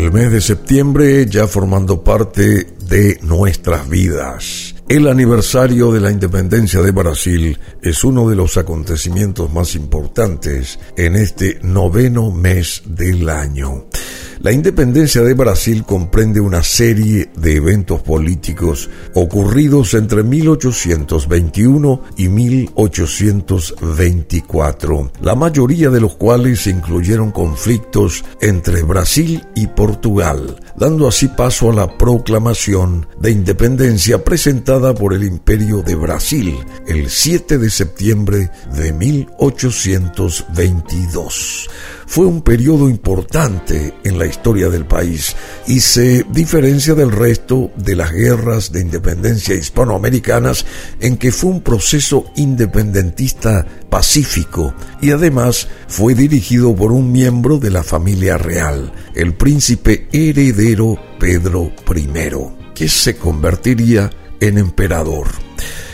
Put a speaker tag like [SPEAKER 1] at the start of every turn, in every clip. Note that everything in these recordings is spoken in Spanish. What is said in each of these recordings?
[SPEAKER 1] El mes de septiembre ya formando parte de nuestras vidas. El aniversario de la independencia de Brasil es uno de los acontecimientos más importantes en este noveno mes del año. La independencia de Brasil comprende una serie de eventos políticos ocurridos entre 1821 y 1824, la mayoría de los cuales incluyeron conflictos entre Brasil y Portugal, dando así paso a la proclamación de independencia presentada por el Imperio de Brasil el 7 de septiembre de 1822 fue un periodo importante en la historia del país y se diferencia del resto de las guerras de independencia hispanoamericanas en que fue un proceso independentista pacífico y además fue dirigido por un miembro de la familia real, el príncipe heredero Pedro I, que se convertiría en emperador.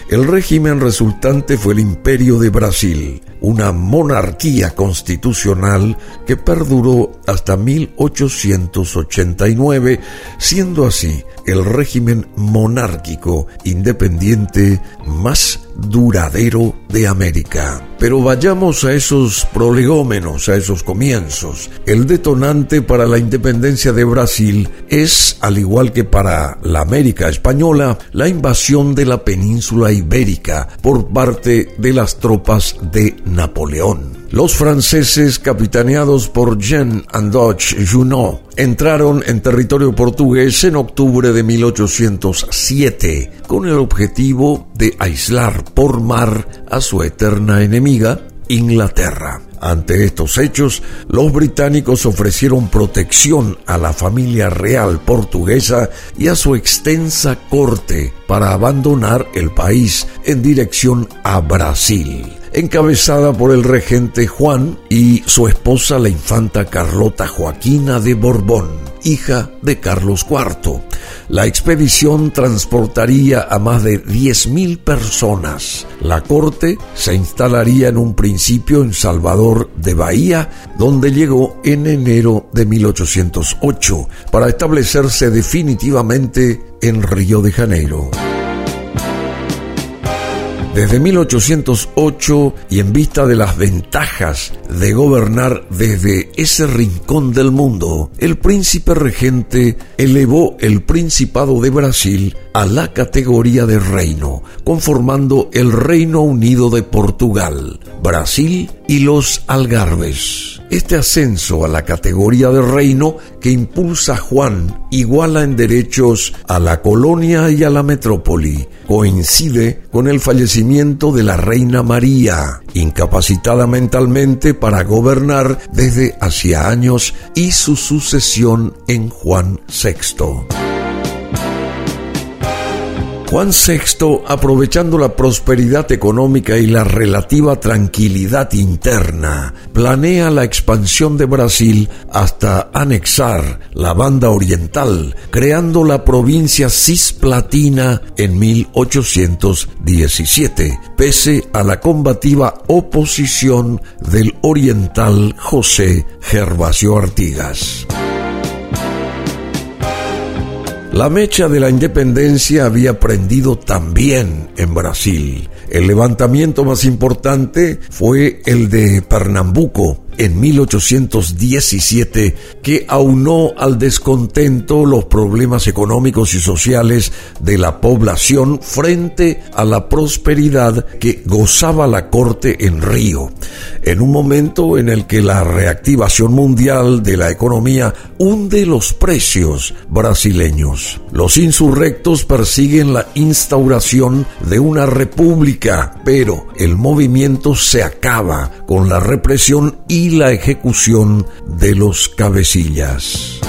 [SPEAKER 1] El régimen resultante fue el Imperio de Brasil, una monarquía constitucional que perduró hasta 1889, siendo así el régimen monárquico independiente más duradero de América. Pero vayamos a esos prolegómenos, a esos comienzos. El detonante para la independencia de Brasil es, al igual que para la América española, la invasión de la península ibérica por parte de las tropas de Napoleón. Los franceses, capitaneados por Jean Andoche Junot, entraron en territorio portugués en octubre de 1807 con el objetivo de aislar por mar a su eterna enemiga, Inglaterra. Ante estos hechos, los británicos ofrecieron protección a la familia real portuguesa y a su extensa corte para abandonar el país en dirección a Brasil encabezada por el regente Juan y su esposa la infanta Carlota Joaquina de Borbón, hija de Carlos IV. La expedición transportaría a más de 10.000 personas. La corte se instalaría en un principio en Salvador de Bahía, donde llegó en enero de 1808, para establecerse definitivamente en Río de Janeiro. Desde 1808 y en vista de las ventajas de gobernar desde ese rincón del mundo, el príncipe regente elevó el Principado de Brasil a la categoría de reino, conformando el Reino Unido de Portugal, Brasil y los Algarbes. Este ascenso a la categoría de reino que impulsa Juan iguala en derechos a la colonia y a la metrópoli. Coincide con el fallecimiento de la reina María, incapacitada mentalmente para gobernar desde hacía años, y su sucesión en Juan VI. Juan VI, aprovechando la prosperidad económica y la relativa tranquilidad interna, planea la expansión de Brasil hasta anexar la banda oriental, creando la provincia cisplatina en 1817, pese a la combativa oposición del oriental José Gervasio Artigas. La mecha de la independencia había prendido también en Brasil. El levantamiento más importante fue el de Pernambuco, en 1817 que aunó al descontento los problemas económicos y sociales de la población frente a la prosperidad que gozaba la corte en Río, en un momento en el que la reactivación mundial de la economía hunde los precios brasileños. Los insurrectos persiguen la instauración de una república, pero el movimiento se acaba con la represión y la ejecución de los cabecillas.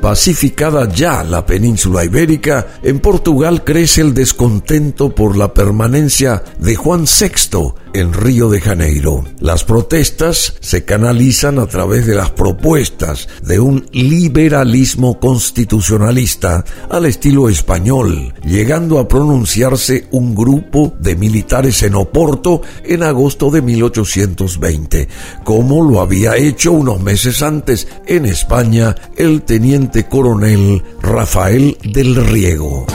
[SPEAKER 1] Pacificada ya la península ibérica, en Portugal crece el descontento por la permanencia de Juan VI en Río de Janeiro. Las protestas se canalizan a través de las propuestas de un liberalismo constitucionalista al estilo español, llegando a pronunciarse un grupo de militares en Oporto en agosto de 1820, como lo había hecho unos meses antes en España el teniente coronel Rafael del Riego.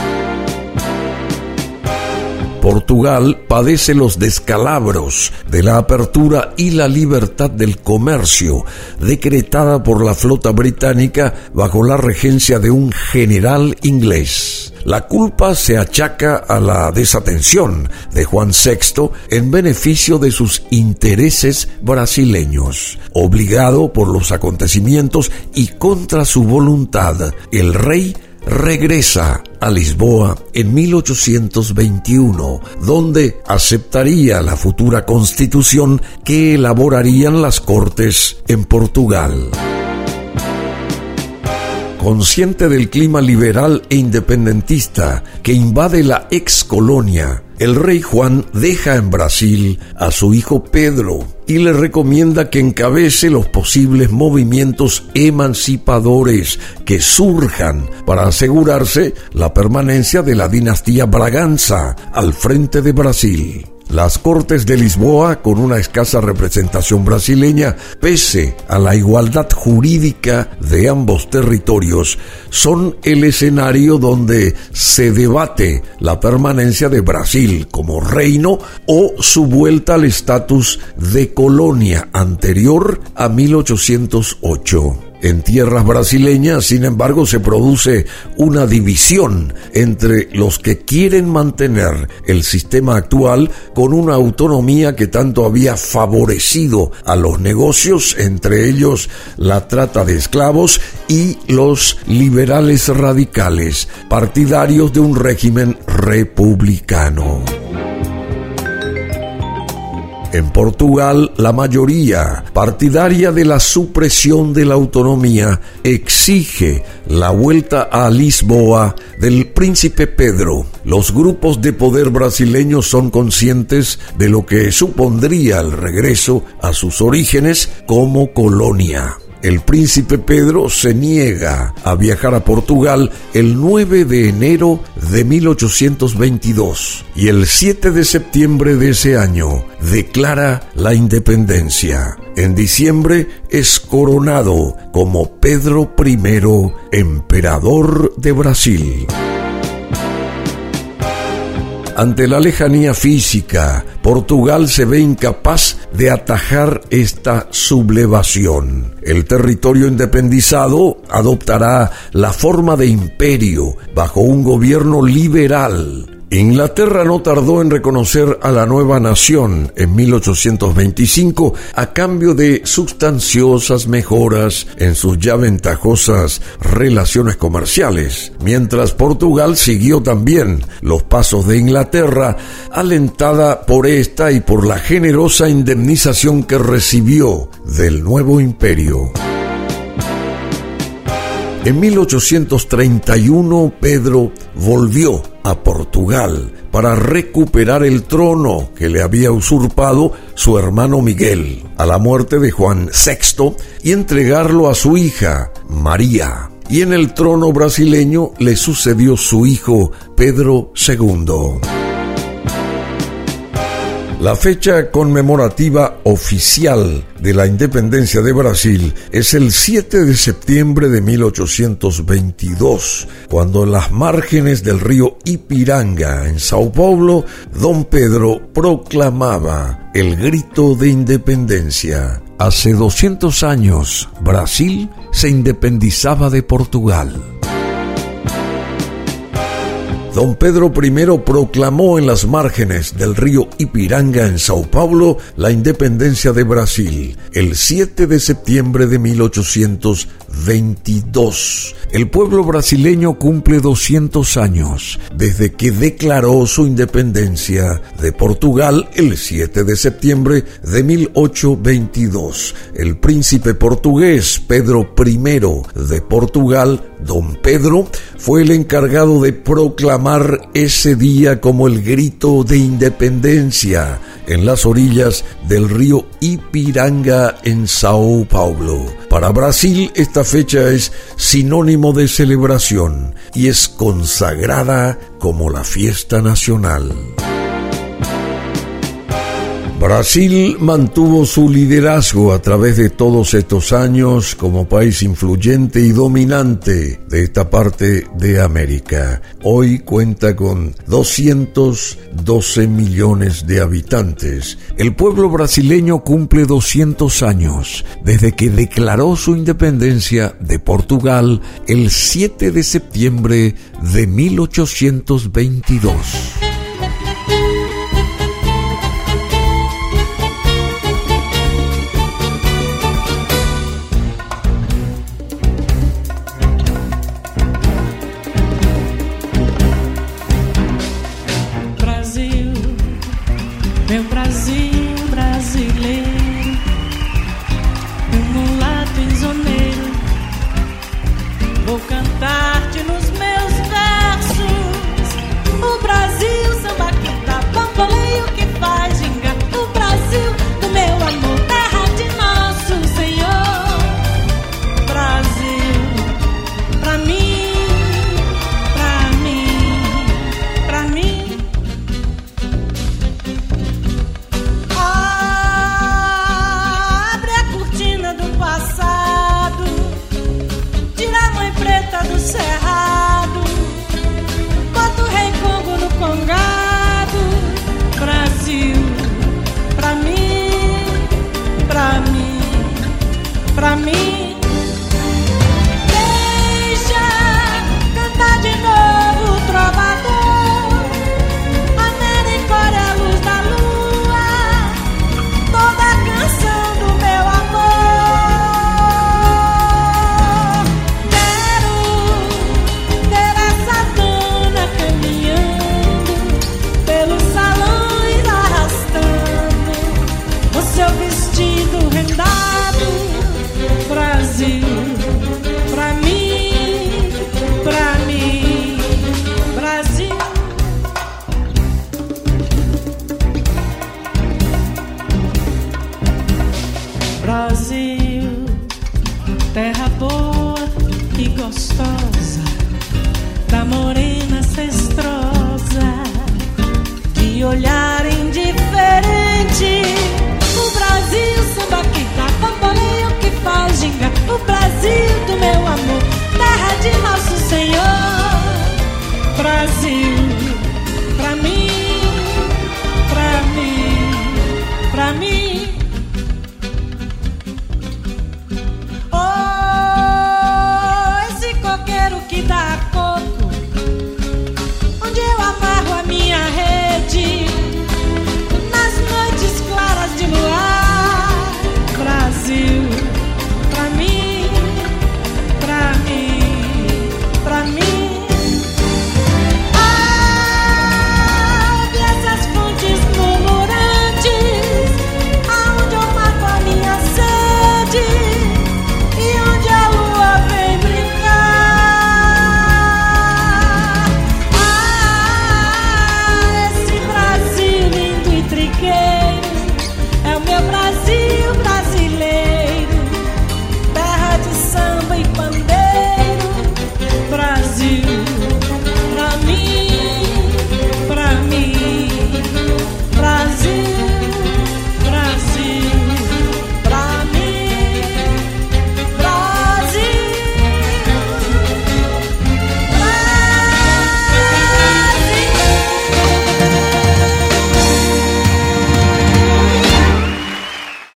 [SPEAKER 1] Portugal padece los descalabros de la apertura y la libertad del comercio decretada por la flota británica bajo la regencia de un general inglés. La culpa se achaca a la desatención de Juan VI en beneficio de sus intereses brasileños. Obligado por los acontecimientos y contra su voluntad, el rey regresa a Lisboa en 1821, donde aceptaría la futura constitución que elaborarían las Cortes en Portugal. Consciente del clima liberal e independentista que invade la ex colonia, el rey Juan deja en Brasil a su hijo Pedro y le recomienda que encabece los posibles movimientos emancipadores que surjan para asegurarse la permanencia de la dinastía Braganza al frente de Brasil. Las Cortes de Lisboa, con una escasa representación brasileña, pese a la igualdad jurídica de ambos territorios, son el escenario donde se debate la permanencia de Brasil como reino o su vuelta al estatus de colonia anterior a 1808. En tierras brasileñas, sin embargo, se produce una división entre los que quieren mantener el sistema actual con una autonomía que tanto había favorecido a los negocios, entre ellos la trata de esclavos, y los liberales radicales, partidarios de un régimen republicano. En Portugal, la mayoría, partidaria de la supresión de la autonomía, exige la vuelta a Lisboa del príncipe Pedro. Los grupos de poder brasileños son conscientes de lo que supondría el regreso a sus orígenes como colonia. El príncipe Pedro se niega a viajar a Portugal el 9 de enero de 1822 y el 7 de septiembre de ese año declara la independencia. En diciembre es coronado como Pedro I, emperador de Brasil. Ante la lejanía física, Portugal se ve incapaz de atajar esta sublevación. El territorio independizado adoptará la forma de imperio bajo un gobierno liberal Inglaterra no tardó en reconocer a la nueva nación en 1825 a cambio de sustanciosas mejoras en sus ya ventajosas relaciones comerciales, mientras Portugal siguió también los pasos de Inglaterra, alentada por esta y por la generosa indemnización que recibió del nuevo imperio. En 1831 Pedro volvió a Portugal para recuperar el trono que le había usurpado su hermano Miguel a la muerte de Juan VI y entregarlo a su hija María. Y en el trono brasileño le sucedió su hijo Pedro II. La fecha conmemorativa oficial de la independencia de Brasil es el 7 de septiembre de 1822, cuando en las márgenes del río Ipiranga, en Sao Paulo, don Pedro proclamaba el grito de independencia. Hace 200 años, Brasil se independizaba de Portugal. Don Pedro I proclamó en las márgenes del río Ipiranga en Sao Paulo la independencia de Brasil el 7 de septiembre de 1822. El pueblo brasileño cumple 200 años desde que declaró su independencia de Portugal el 7 de septiembre de 1822. El príncipe portugués Pedro I de Portugal don Pedro, fue el encargado de proclamar ese día como el grito de independencia en las orillas del río Ipiranga en Sao Paulo. Para Brasil esta fecha es sinónimo de celebración y es consagrada como la fiesta nacional. Brasil mantuvo su liderazgo a través de todos estos años como país influyente y dominante de esta parte de América. Hoy cuenta con 212 millones de habitantes. El pueblo brasileño cumple 200 años desde que declaró su independencia de Portugal el 7 de septiembre de 1822.
[SPEAKER 2] Brasil, terra boa e gostosa, da morena cestrosa, de olhar indiferente. O Brasil, samba que dá bamboleio que faz ginga, o Brasil do meu amor, terra de nosso Senhor, Brasil.